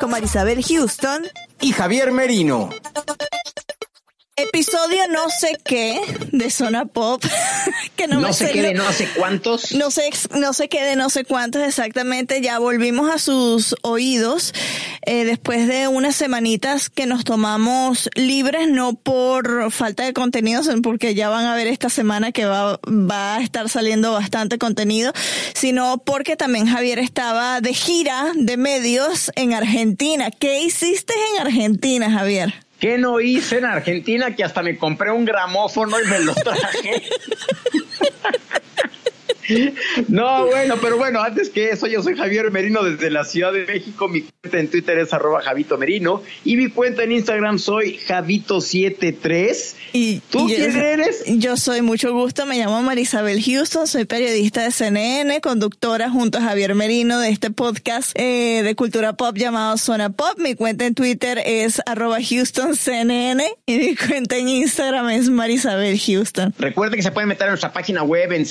con Marisabel Houston. y Javier Merino. Episodio no sé qué de Zona Pop. que no, No me sé qué de no sé cuántos. No sé, no sé qué de no sé cuántos exactamente. Ya volvimos a sus oídos eh, después de unas semanitas que nos tomamos libres, no por falta de contenido, sino porque ya van a ver esta semana que va, va a estar saliendo bastante contenido, sino porque también Javier estaba de gira de medios en Argentina. ¿Qué hiciste en Argentina, Javier? ¿Qué no hice en Argentina? Que hasta me compré un gramófono y me lo traje. No, bueno, pero bueno, antes que eso, yo soy Javier Merino desde la Ciudad de México. Mi cuenta en Twitter es arroba Javito Merino y mi cuenta en Instagram soy Javito73. Y, ¿Tú y quién yo- eres? Yo soy mucho gusto, me llamo Marisabel Houston, soy periodista de CNN, conductora junto a Javier Merino de este podcast eh, de cultura pop llamado Zona Pop. Mi cuenta en Twitter es arroba HoustonCNN y mi cuenta en Instagram es Marisabel Houston. Recuerden que se pueden meter a nuestra página web en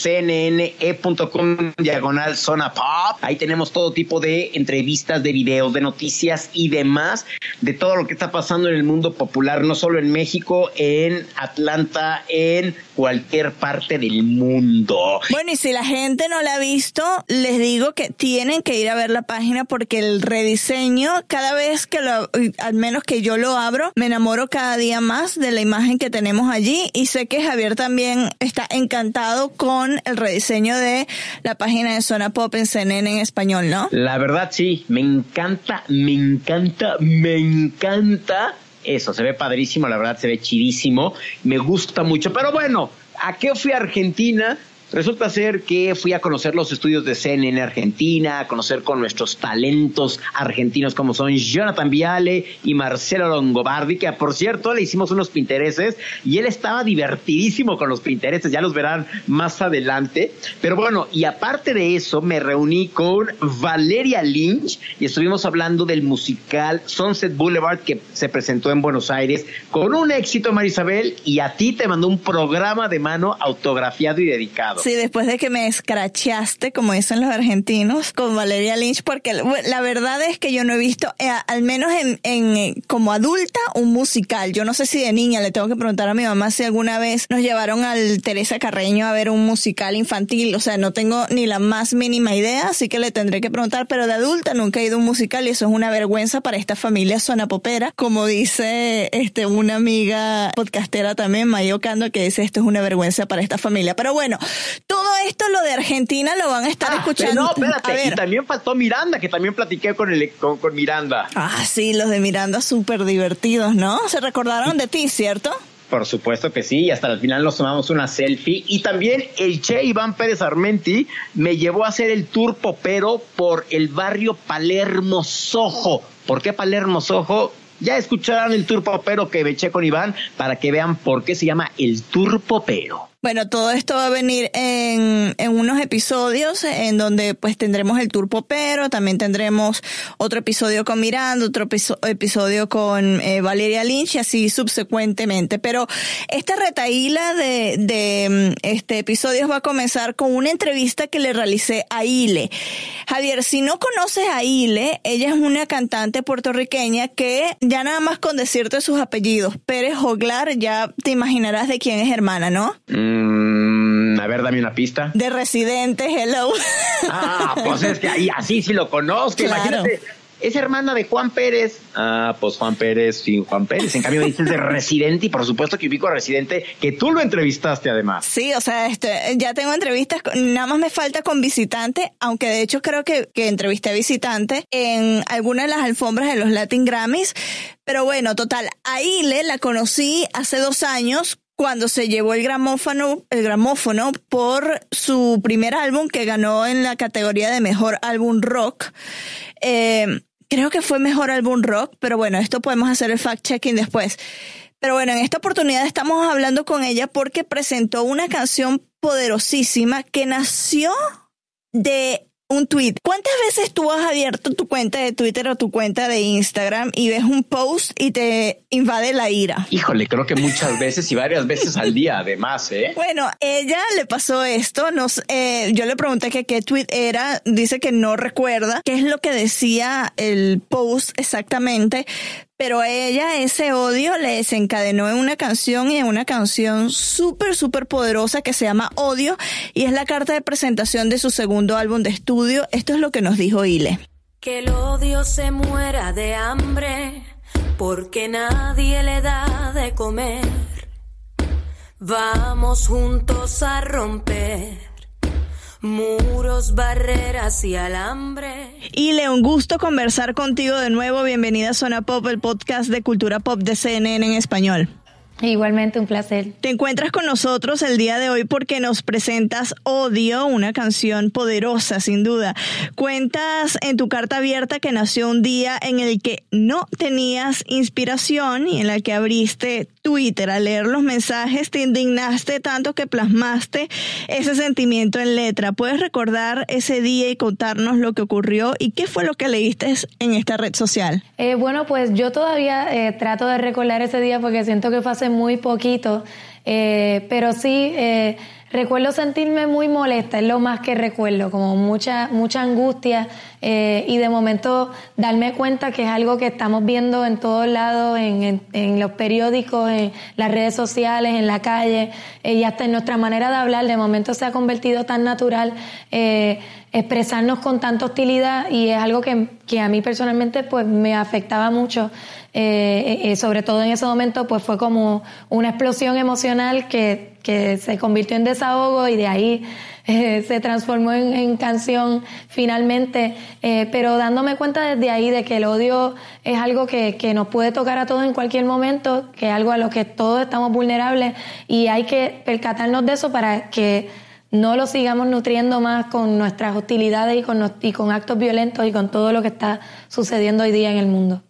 cnne.com diagonal zona pop. Ahí tenemos todo tipo de entrevistas, de videos, de noticias y demás, de todo lo que está pasando en el mundo popular, no solo en México, en Atlanta, en cualquier parte del mundo. Bueno, y si la gente no la ha visto, les digo que tienen que ir a ver la página porque el rediseño, cada vez que lo, al menos que yo lo abro, me enamoro cada día más de la imagen que tenemos allí y sé que Javier también está encantado con el rediseño de la página de Zona Pop en CNN en español, ¿no? La verdad sí, me encanta, me encanta, me encanta eso, se ve padrísimo, la verdad se ve chidísimo, me gusta mucho, pero bueno, ¿a qué fui a Argentina? Resulta ser que fui a conocer los estudios de CNN Argentina, a conocer con nuestros talentos argentinos como son Jonathan Viale y Marcelo Longobardi, que por cierto le hicimos unos pintereses y él estaba divertidísimo con los pintereses, ya los verán más adelante. Pero bueno, y aparte de eso, me reuní con Valeria Lynch y estuvimos hablando del musical Sunset Boulevard que se presentó en Buenos Aires con un éxito, Marisabel, y a ti te mandó un programa de mano autografiado y dedicado. Sí, después de que me escrachaste, como dicen los argentinos, con Valeria Lynch, porque la verdad es que yo no he visto, eh, al menos en, en, eh, como adulta, un musical. Yo no sé si de niña, le tengo que preguntar a mi mamá si alguna vez nos llevaron al Teresa Carreño a ver un musical infantil. O sea, no tengo ni la más mínima idea, así que le tendré que preguntar, pero de adulta nunca he ido a un musical y eso es una vergüenza para esta familia zona popera, como dice este una amiga podcastera también, Mayo Cando, que dice esto es una vergüenza para esta familia. Pero bueno, todo esto, lo de Argentina, lo van a estar Ah, escuchando. no, espérate, y también faltó Miranda, que también platiqué con, el, con, con Miranda. Ah, sí, los de Miranda súper divertidos, ¿no? Se recordaron de ti, ¿cierto? Por supuesto que sí, y hasta el final nos tomamos una selfie. Y también el Che Iván Pérez Armenti me llevó a hacer el tour popero por el barrio Palermo Sojo. ¿Por qué Palermo Sojo? Ya escucharán el tour popero que me eché con Iván para que vean por qué se llama el tour popero. Bueno, todo esto va a venir en, en unos episodios en donde pues tendremos el tour popero, también tendremos otro episodio con Miranda, otro episo- episodio con eh, Valeria Lynch y así subsecuentemente. Pero esta retaíla de, de mm, este episodios va a comenzar con una entrevista que le realicé a Ile. Javier, si no conoces a Ile, ella es una cantante puertorriqueña que ya nada más con decirte sus apellidos, Pérez Joglar, ya te imaginarás de quién es hermana, ¿no? Mm, a ver, dame una pista. De Residente, hello. Ah, pues es que ahí así sí lo conozco. Claro. Imagínate, es hermana de Juan Pérez. Ah, pues Juan Pérez, sí, Juan Pérez. En cambio me dices de Residente y por supuesto que ubico a Residente, que tú lo entrevistaste además. Sí, o sea, este, ya tengo entrevistas, nada más me falta con visitante, aunque de hecho creo que, que entrevisté a visitante en alguna de las alfombras de los Latin Grammys. Pero bueno, total, a Ile la conocí hace dos años cuando se llevó el gramófono, el gramófono por su primer álbum que ganó en la categoría de mejor álbum rock. Eh, creo que fue mejor álbum rock, pero bueno, esto podemos hacer el fact-checking después. Pero bueno, en esta oportunidad estamos hablando con ella porque presentó una canción poderosísima que nació de un tweet. ¿Cuántas veces tú has abierto tu cuenta de Twitter o tu cuenta de Instagram y ves un post y te invade la ira? Híjole, creo que muchas veces y varias veces al día, además, ¿eh? Bueno, ella le pasó esto. Nos, eh, yo le pregunté que qué tweet era. Dice que no recuerda qué es lo que decía el post exactamente, pero a ella ese odio le desencadenó en una canción y en una canción súper, súper poderosa que se llama Odio y es la carta de presentación de su segundo álbum de estudio. Esto es lo que nos dijo Ile. Que el odio se muera de hambre porque nadie le da de comer. Vamos juntos a romper muros, barreras y alambre. Y le un gusto conversar contigo de nuevo. Bienvenida a Zona Pop, el podcast de cultura pop de CNN en español. Igualmente un placer. Te encuentras con nosotros el día de hoy porque nos presentas Odio, una canción poderosa sin duda. Cuentas en tu carta abierta que nació un día en el que no tenías inspiración y en la que abriste Twitter. Al leer los mensajes te indignaste tanto que plasmaste ese sentimiento en letra. ¿Puedes recordar ese día y contarnos lo que ocurrió y qué fue lo que leíste en esta red social? Eh, bueno, pues yo todavía eh, trato de recordar ese día porque siento que fue hace muy poquito, eh, pero sí eh, recuerdo sentirme muy molesta, es lo más que recuerdo, como mucha, mucha angustia eh, y de momento darme cuenta que es algo que estamos viendo en todos lados, en, en, los periódicos, en las redes sociales, en la calle y hasta en nuestra manera de hablar, de momento se ha convertido tan natural expresarnos con tanta hostilidad y es algo que, que a mí personalmente pues me afectaba mucho. Eh, eh, sobre todo en ese momento, pues fue como una explosión emocional que, que se convirtió en desahogo y de ahí eh, se transformó en, canción finalmente, pero dándome cuenta desde ahí de que el odio es algo que, que nos puede tocar a todos en cualquier momento, que es algo a lo que todos estamos vulnerables y hay que percatarnos de eso para que no lo sigamos nutriendo más con nuestras hostilidades y con, y con actos violentos y con todo lo que está sucediendo hoy día en el mundo.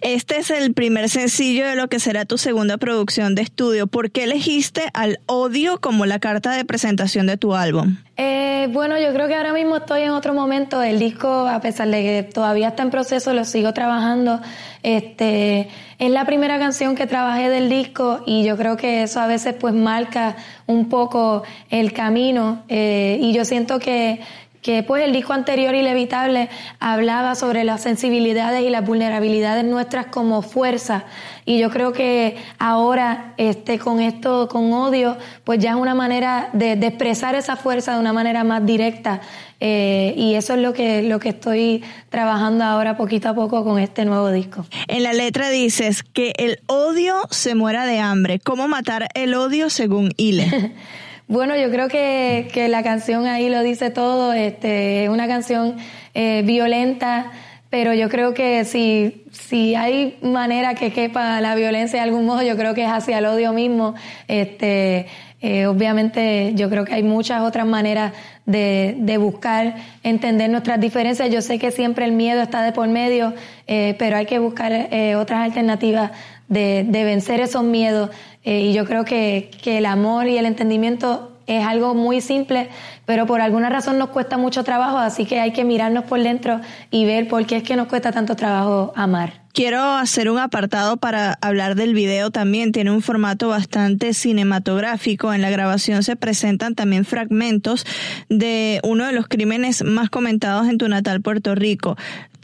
Este es el primer sencillo de lo que será tu segunda producción de estudio. ¿Por qué elegiste al odio como la carta de presentación de tu álbum? Eh, bueno, yo creo que ahora mismo estoy en otro momento. El disco, a pesar de que todavía está en proceso, lo sigo trabajando. Este, es la primera canción que trabajé del disco y yo creo que eso a veces pues marca un poco el camino. Eh, y yo siento que que pues el disco anterior Inevitable hablaba sobre las sensibilidades y las vulnerabilidades nuestras como fuerza y yo creo que ahora este con esto con odio pues ya es una manera de, expresar esa fuerza de una manera más directa eh, y eso es lo que lo que estoy trabajando ahora poquito a poco con este nuevo disco. En la letra dices que el odio se muera de hambre. ¿Cómo matar el odio según Ile? Bueno, yo creo que, que, la canción ahí lo dice todo. Este, es una canción eh, violenta, pero yo creo que si, si hay manera que quepa la violencia de algún modo, yo creo que es hacia el odio mismo. Este, eh, obviamente, yo creo que hay muchas otras maneras de, de, buscar entender nuestras diferencias. Yo sé que siempre el miedo está de por medio, eh, pero hay que buscar eh, otras alternativas de, vencer esos miedos eh, y yo creo que, que el amor y el entendimiento es algo muy simple, pero por alguna razón nos cuesta mucho trabajo, así que hay que mirarnos por dentro y ver por qué es que nos cuesta tanto trabajo amar. Quiero hacer un apartado para hablar del video también. Tiene un formato bastante cinematográfico. En la grabación se presentan también fragmentos de uno de los crímenes más comentados en tu natal Puerto Rico.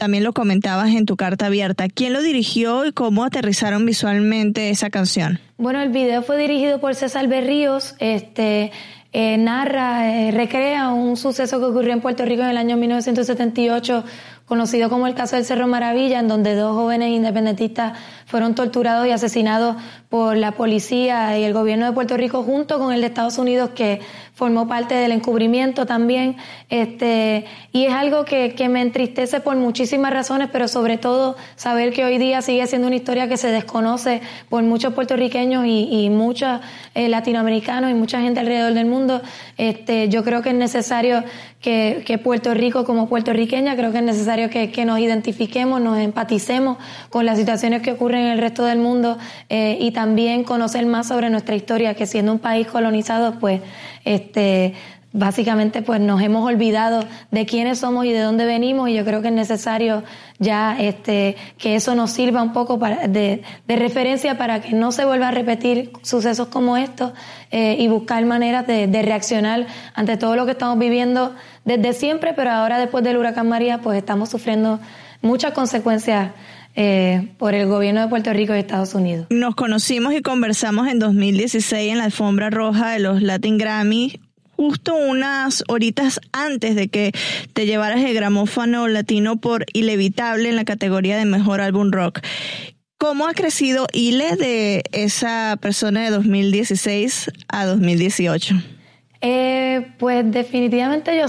También lo comentabas en tu carta abierta. ¿Quién lo dirigió y cómo aterrizaron visualmente esa canción? Bueno, el video fue dirigido por César Berríos. Este, eh, narra, eh, recrea un suceso que ocurrió en Puerto Rico en el año 1978 conocido como el caso del Cerro Maravilla, en donde dos jóvenes independentistas fueron torturados y asesinados por la policía y el gobierno de Puerto Rico junto con el de Estados Unidos que formó parte del encubrimiento también. Este, y es algo que, que me entristece por muchísimas razones, pero sobre todo saber que hoy día sigue siendo una historia que se desconoce por muchos puertorriqueños y, y muchos eh, latinoamericanos y mucha gente alrededor del mundo. Este, yo creo que es necesario que, que Puerto Rico como puertorriqueña, creo que es necesario que, que, nos identifiquemos, nos empaticemos con las situaciones que ocurren en el resto del mundo eh, y también conocer más sobre nuestra historia, que siendo un país colonizado, pues este básicamente pues nos hemos olvidado de quiénes somos y de dónde venimos y yo creo que es necesario ya este que eso nos sirva un poco de, referencia para que no se vuelva a repetir sucesos como estos eh, y buscar maneras de, reaccionar ante todo lo que estamos viviendo desde siempre pero ahora después del huracán María pues estamos sufriendo muchas consecuencias eh, por el gobierno de Puerto Rico y Estados Unidos. Nos conocimos y conversamos en 2016 en la alfombra roja de los Latin Grammy justo unas horitas antes de que te llevaras el gramófono latino por Inevitable en la categoría de mejor álbum rock. ¿Cómo ha crecido Ile de esa persona de 2016 a 2018? Eh, pues definitivamente yo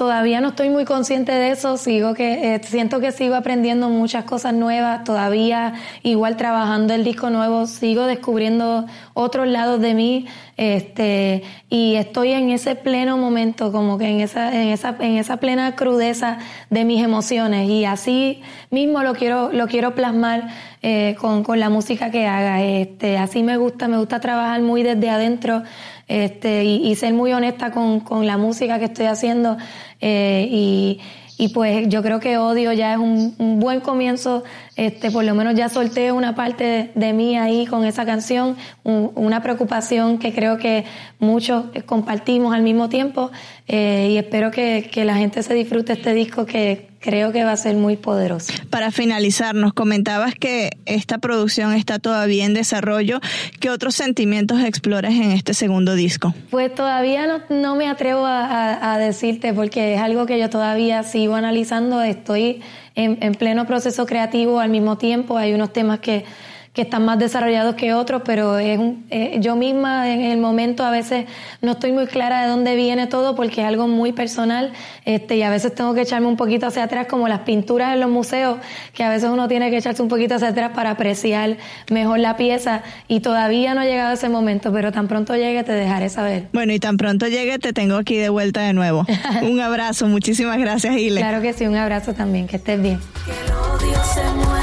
todavía no estoy muy consciente de eso, sigo que eh, siento que sigo aprendiendo muchas cosas nuevas, todavía igual trabajando el disco nuevo, sigo descubriendo otros lados de mí, este y estoy en ese pleno momento como que en esa en esa en esa plena crudeza de mis emociones y así mismo lo quiero lo quiero plasmar eh, con, con la música que haga, este así me gusta, me gusta trabajar muy desde adentro este, y, y, ser muy honesta con, con, la música que estoy haciendo. Eh, y, y, pues yo creo que Odio ya es un, un, buen comienzo, este, por lo menos ya solté una parte de, de mí ahí con esa canción, un, una preocupación que creo que muchos compartimos al mismo tiempo eh, y espero que, que la gente se disfrute este disco que creo que va a ser muy poderoso. Para finalizar, nos comentabas que esta producción está todavía en desarrollo. ¿Qué otros sentimientos exploras en este segundo disco? Pues todavía no, no me atrevo a, a, a, decirte porque es algo que yo todavía sigo analizando. Estoy en, en pleno proceso creativo al mismo tiempo. Hay unos temas que que están más desarrollados que otros, pero es un, eh, yo misma en el momento a veces no estoy muy clara de dónde viene todo porque es algo muy personal este, y a veces tengo que echarme un poquito hacia atrás como las pinturas en los museos, que a veces uno tiene que echarse un poquito hacia atrás para apreciar mejor la pieza y todavía no ha llegado ese momento, pero tan pronto llegue te dejaré saber. Bueno, y tan pronto llegue te tengo aquí de vuelta de nuevo. un abrazo, muchísimas gracias, Ile. Claro que sí, un abrazo también, que estés bien. Que el odio se muera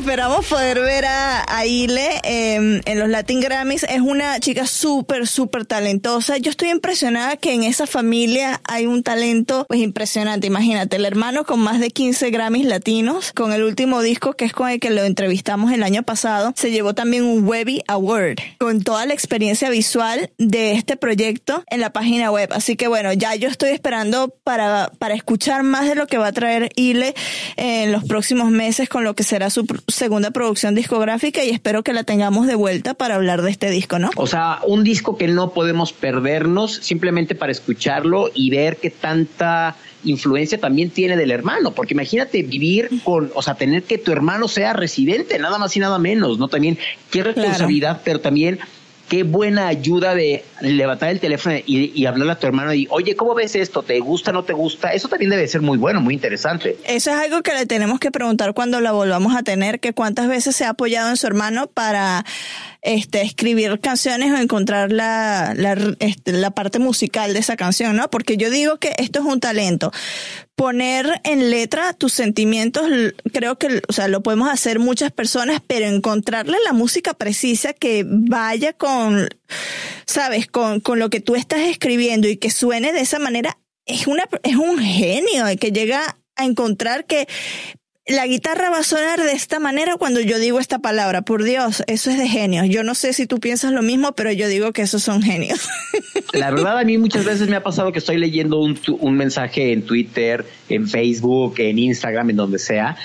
Esperamos poder ver a, Ile eh, en los Latin Grammys. Es una chica súper, súper talentosa. Yo estoy impresionada que en esa familia hay un talento pues impresionante. Imagínate, el hermano con más de 15 Grammys latinos, con el último disco que es con el que lo entrevistamos el año pasado, se llevó también un Webby Award con toda la experiencia visual de este proyecto en la página web. Así que bueno, ya yo estoy esperando para, para escuchar más de lo que va a traer Ile en los próximos meses con lo que será su segunda producción discográfica y espero que la tengamos de vuelta para hablar de este disco, ¿no? O sea, un disco que no podemos perdernos simplemente para escucharlo y ver qué tanta influencia también tiene del hermano, porque imagínate vivir con, o sea, tener que tu hermano sea residente, nada más y nada menos, ¿no? También qué responsabilidad, claro. pero también qué buena ayuda de levantar el teléfono y, y, hablarle a tu hermano y, oye, ¿cómo ves esto? ¿Te gusta, no te gusta? Eso también debe ser muy bueno, muy interesante. Eso es algo que le tenemos que preguntar cuando la volvamos a tener, que cuántas veces se ha apoyado en su hermano para este, escribir canciones o encontrar la, la, este, la parte musical de esa canción, ¿no? Porque yo digo que esto es un talento. Poner en letra tus sentimientos, creo que, o sea, lo podemos hacer muchas personas, pero encontrarle la música precisa que vaya con, sabes, con, con lo que tú estás escribiendo y que suene de esa manera, es una, es un genio que llega a encontrar que la guitarra va a sonar de esta manera cuando yo digo esta palabra. Por Dios, eso es de genios. Yo no sé si tú piensas lo mismo, pero yo digo que esos son genios. La verdad, a mí muchas veces me ha pasado que estoy leyendo un, un mensaje en Twitter, en Facebook, en Instagram, en donde sea,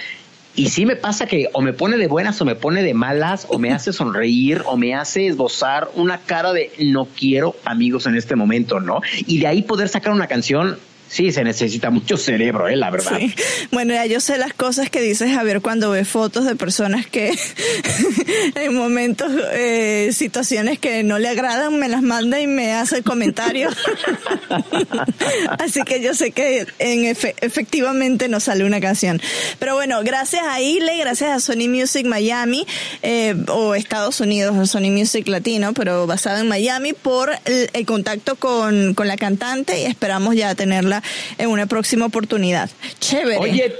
Y sí me pasa que o me pone de buenas o me pone de malas, o me hace sonreír, o me hace esbozar una cara de no quiero amigos en este momento, ¿no? Y de ahí poder sacar una canción Sí, se necesita mucho cerebro, ¿eh? la verdad. Sí. Bueno, ya yo sé las cosas que dices Javier cuando ve fotos de personas que en momentos, eh, situaciones que no le agradan, me las manda y me hace comentarios. Así que yo sé que en efectivamente nos sale una canción. Pero bueno, gracias a Ile, gracias a Sony Music Miami, eh, o Estados Unidos, Sony Music Latino, pero basado en Miami, por el, el contacto con, con la cantante y esperamos ya tenerla en una próxima oportunidad. Chévere. Oye,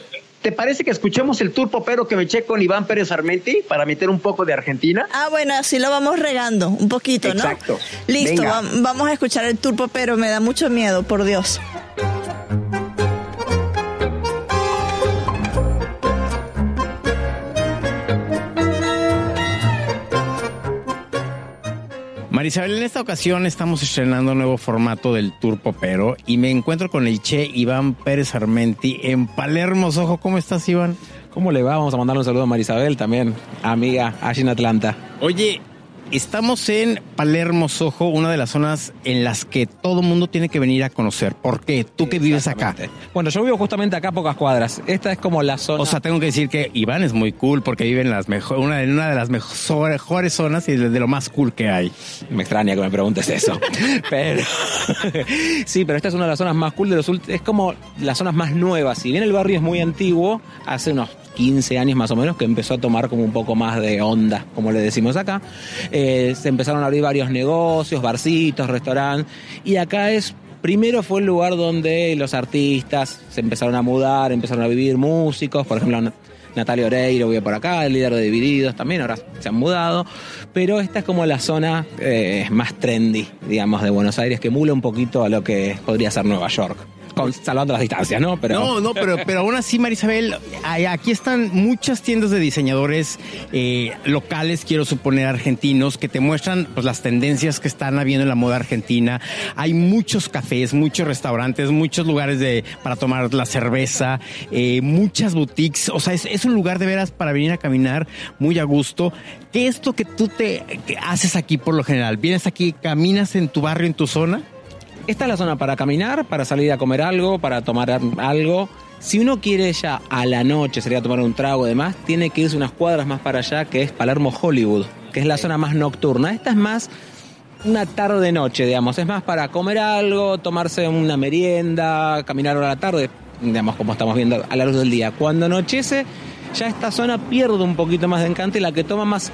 ¿Te parece que escuchemos el tour popero que me eché con Iván Pérez Armenti para meter un poco de Argentina? Ah, bueno, así lo vamos regando un poquito, ¿no? Exacto. Listo, vamos a escuchar el tour popero, me da mucho miedo, por Dios. Marisabel, en esta ocasión estamos estrenando un nuevo formato del Tour Popero y me encuentro con el Che Iván Pérez Armenti en Palermo, Ojo. ¿Cómo estás, Iván? ¿Cómo le va? Vamos a mandarle un saludo a Marisabel también, amiga, allí en Atlanta. Oye, Estamos en Palermo, Sojo, una de las zonas en las que todo mundo tiene que venir a conocer. ¿Por qué? ¿Tú que vives acá? Bueno, yo vivo justamente acá a pocas cuadras. Esta es como la zona. O sea, tengo que decir que Iván es muy cool porque vive en las mejor, una, una de las mejores zonas y de lo más cool que hay. Me extraña que me preguntes eso. pero sí, pero esta es una de las zonas más cool de los últimos. Es como las zonas más nuevas. Si bien el barrio es muy antiguo, hace unos 15 años más o menos que empezó a tomar como un poco más de onda, como le decimos acá. Eh, se empezaron a abrir varios negocios, barcitos, restaurantes, y acá es Primero fue el lugar donde los artistas se empezaron a mudar, empezaron a vivir músicos, por ejemplo Natalia Oreiro vive por acá, el líder de Divididos también, ahora se han mudado, pero esta es como la zona eh, más trendy, digamos, de Buenos Aires, que mula un poquito a lo que podría ser Nueva York salvando las distancias, ¿no? No, no, pero, pero aún así, Marisabel, aquí están muchas tiendas de diseñadores eh, locales, quiero suponer argentinos, que te muestran pues, las tendencias que están habiendo en la moda argentina. Hay muchos cafés, muchos restaurantes, muchos lugares de, para tomar la cerveza, eh, muchas boutiques. O sea, es, un lugar de veras para venir a caminar muy a gusto. ¿Qué es esto que tú te haces aquí por lo general? ¿Vienes aquí, caminas en tu barrio, en tu zona? Esta es la zona para caminar, para salir a comer algo, para tomar algo. Si uno quiere ya a la noche sería tomar un trago y demás, tiene que irse unas cuadras más para allá, que es Palermo Hollywood, que es la zona más nocturna. Esta es más una tarde-noche, digamos. Es más para comer algo, tomarse una merienda, caminar a la tarde, digamos, como estamos viendo a la luz del día. Cuando anochece, ya esta zona pierde un poquito más de encanto y la que toma más,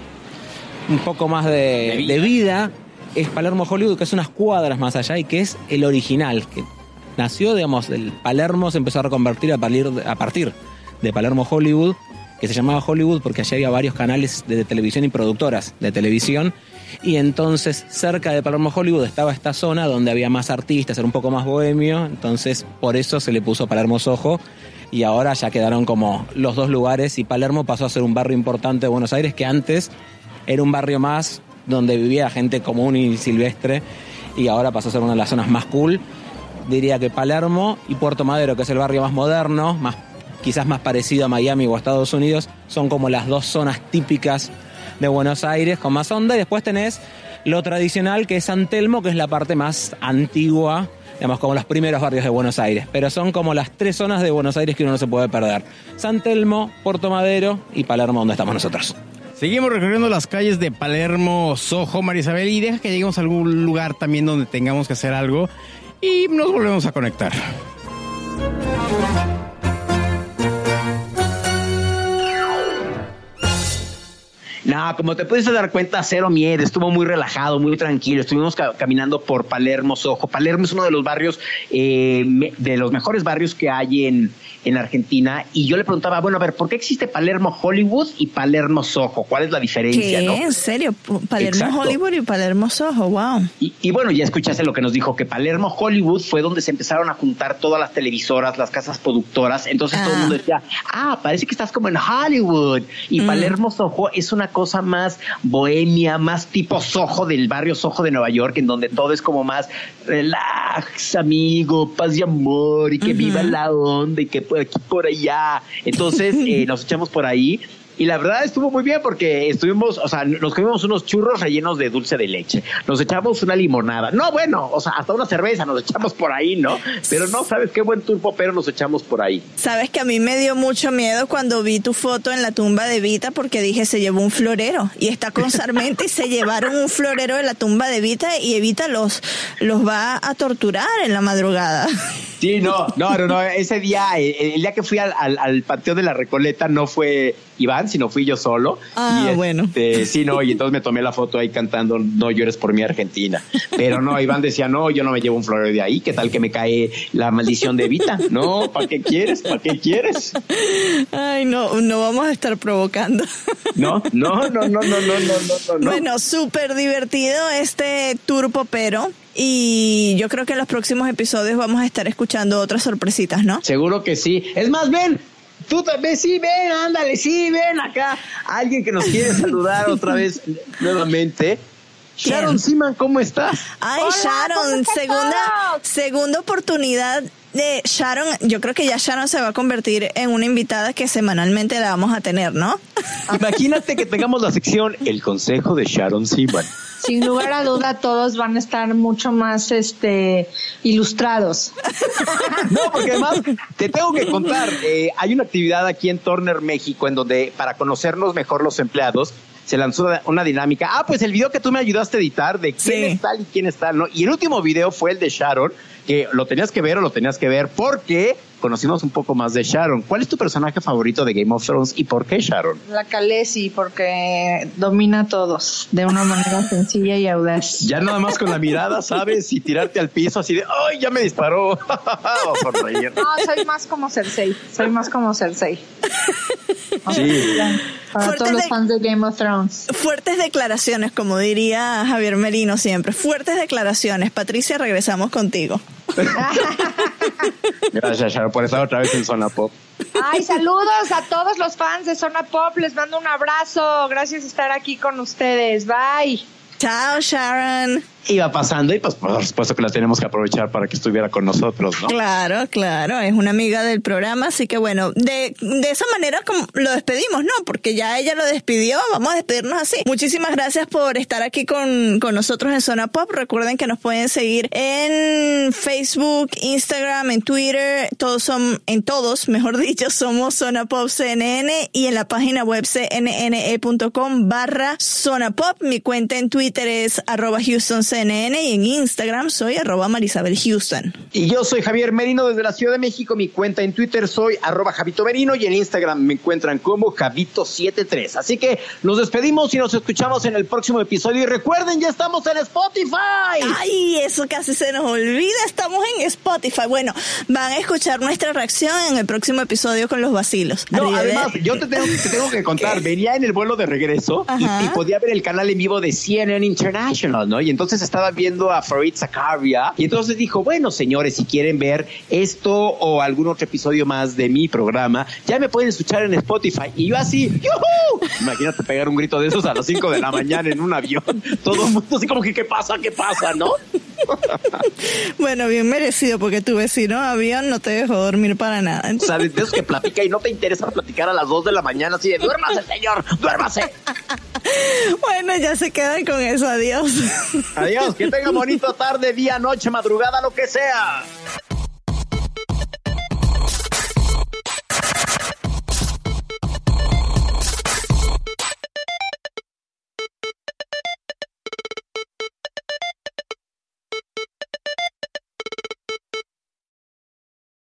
un poco más de, de vida es Palermo Hollywood, que es unas cuadras más allá y que es el original, que nació, digamos, el Palermo se empezó a reconvertir a partir, a partir de Palermo Hollywood, que se llamaba Hollywood porque allí había varios canales de televisión y productoras de televisión. Y entonces cerca de Palermo Hollywood estaba esta zona donde había más artistas, era un poco más bohemio, entonces por eso se le puso Palermo Sojo y ahora ya quedaron como los dos lugares y Palermo pasó a ser un barrio importante de Buenos Aires que antes era un barrio más donde vivía gente común y silvestre y ahora pasó a ser una de las zonas más cool. Diría que Palermo y Puerto Madero, que es el barrio más moderno, más, quizás más parecido a Miami o a Estados Unidos, son como las dos zonas típicas de Buenos Aires con más onda. Y después tenés lo tradicional que es San Telmo, que es la parte más antigua, digamos, como los primeros barrios de Buenos Aires. Pero son como las tres zonas de Buenos Aires que uno no se puede perder. San Telmo, Puerto Madero y Palermo, donde estamos nosotros. Seguimos recorriendo las calles de Palermo, Soho, Marisabel, y deja que lleguemos a algún lugar también donde tengamos que hacer algo y nos volvemos a conectar. No, como te puedes dar cuenta, cero miedo, estuvo muy relajado, muy tranquilo. Estuvimos caminando por Palermo, Soho. Palermo es uno de los barrios, eh, de los mejores barrios que hay en, en Argentina y yo le preguntaba, bueno, a ver, ¿por qué existe Palermo Hollywood y Palermo Soho? ¿Cuál es la diferencia? ¿Qué? ¿En serio? Palermo Hollywood y Palermo Soho, wow. Y, bueno, ya escuchaste lo que nos dijo, que Palermo Hollywood fue donde se empezaron a juntar todas las televisoras, las casas productoras, entonces todo el mundo ah. decía, ah, parece que estás como en Hollywood. Y mm. Palermo Soho es una cosa más bohemia, más tipo Soho del barrio Soho de Nueva York, en donde todo es como más relax, amigo, paz y amor, y que viva la onda, y que por aquí, por allá. Entonces eh, nos echamos por ahí y la verdad estuvo muy bien porque estuvimos, o sea, nos comimos unos churros rellenos de dulce de leche. Nos echamos una limonada. No, bueno, o sea, hasta una cerveza nos echamos por ahí, ¿no? Pero no sabes qué buen turbo, pero nos echamos por ahí. Sabes que a mí me dio mucho miedo cuando vi tu foto en la tumba de Vita porque dije se llevó un florero y está con Sarmenta y se llevaron un florero de la tumba de Vita y Evita los, los va a torturar en la madrugada. Sí, no, no, no, no. Ese día, el, día que fui al, al, al patio de la Recoleta no fue Iván, sino fui yo solo. Ah, y bueno. Este, sí, no, y entonces me tomé la foto ahí cantando No llores por mi Argentina. Pero no, Iván decía, no, yo no me llevo un florero de ahí, ¿qué tal que me cae la maldición de Evita? No, ¿para qué quieres? ¿Para qué quieres? Ay, no, no vamos a estar provocando. No, no, no, no, no, no, no, no. no. Bueno, súper divertido este tour popero. Y yo creo que en los próximos episodios vamos a estar escuchando otras sorpresitas, ¿no? Seguro que sí. Es más, ven, tú también, sí, ven, ándale, sí, ven acá. Alguien que nos quiere saludar otra vez nuevamente. Sharon Seaman, ¿cómo estás? Ay, Hola, Sharon, ¿cómo están segunda, segunda oportunidad de Sharon. Yo creo que ya Sharon se va a convertir en una invitada que semanalmente la vamos a tener, ¿no? Imagínate que tengamos la sección El Consejo de Sharon Seaman. Sin lugar a duda, todos van a estar mucho más este ilustrados. No, porque además te tengo que contar, eh, hay una actividad aquí en Turner, México, en donde para conocernos mejor los empleados, se lanzó una- dinámica. Ah, pues el video que tú me ayudaste a editar de quién Sí. es tal y quién es tal, ¿no? Y el último video fue el de Sharon, que lo tenías que ver o lo tenías que ver porque conocimos un poco más de Sharon. ¿Cuál es tu personaje favorito de Game of Thrones y por qué Sharon? La Calesi, porque domina a todos de una manera sencilla y audaz. Ya nada más con la mirada, ¿sabes? Y tirarte al piso así de, ¡ay, ya me disparó! o sonreír. No, soy más como Cersei. Soy más como Cersei. Sí. Para Fuertes todos los fans de Game of Thrones. Fuertes declaraciones, como diría Javier Merino siempre. Fuertes declaraciones. Patricia, regresamos contigo. Gracias, Sharon, por estar otra vez en Zona Pop. Ay, saludos a todos los fans de Zona Pop. Les mando un abrazo. Gracias por estar aquí con ustedes. Bye. Chao, Sharon. Iba pasando y pues por supuesto que la tenemos que aprovechar para que estuviera con nosotros, ¿no? Claro, claro, es una amiga del programa, así que bueno, de, de esa manera como lo despedimos, ¿no? Porque ya ella lo despidió, vamos a despedirnos así. Muchísimas gracias por estar aquí con, con nosotros en Zona Pop. Recuerden que nos pueden seguir en Facebook, Instagram, en Twitter, todos son, en todos, mejor dicho, somos Zona Pop CNN y en la página web cnne.com barra Zona Pop. Mi cuenta en Twitter es arroba Houston CNN y en Instagram soy arroba Marisabel Houston. Y yo soy Javier Merino desde la Ciudad de México. Mi cuenta en Twitter soy arroba Javito Merino y en Instagram me encuentran como Javito73. Así que nos despedimos y nos escuchamos en el próximo episodio. Y recuerden, ya estamos en Spotify. Ay, eso casi se nos olvida. Estamos en Spotify. Bueno, van a escuchar nuestra reacción en el próximo episodio con los vacilos. No, además, yo te tengo, te tengo que contar, venía en el vuelo de regreso y, y podía ver el canal en vivo de CNN International, ¿no? Y entonces estaba viendo a Farid Zakaria y entonces dijo, bueno, señores, si quieren ver esto o algún otro episodio más de mi programa, ya me pueden escuchar en Spotify. Y yo así, ¡yujú! Imagínate pegar un grito de esos a las 5 de la mañana en un avión, todo el mundo así como que, ¿qué pasa? ¿Qué pasa? ¿No? Bueno, bien merecido porque tu vecino avión no te dejó dormir para nada. O sea, de esos que platica y no te interesa platicar a las 2 de la mañana así de, duérmase, señor, duérmase. Bueno, ya se quedan con eso. Adiós. Adiós, que tenga bonita tarde, día, noche, madrugada, lo que sea.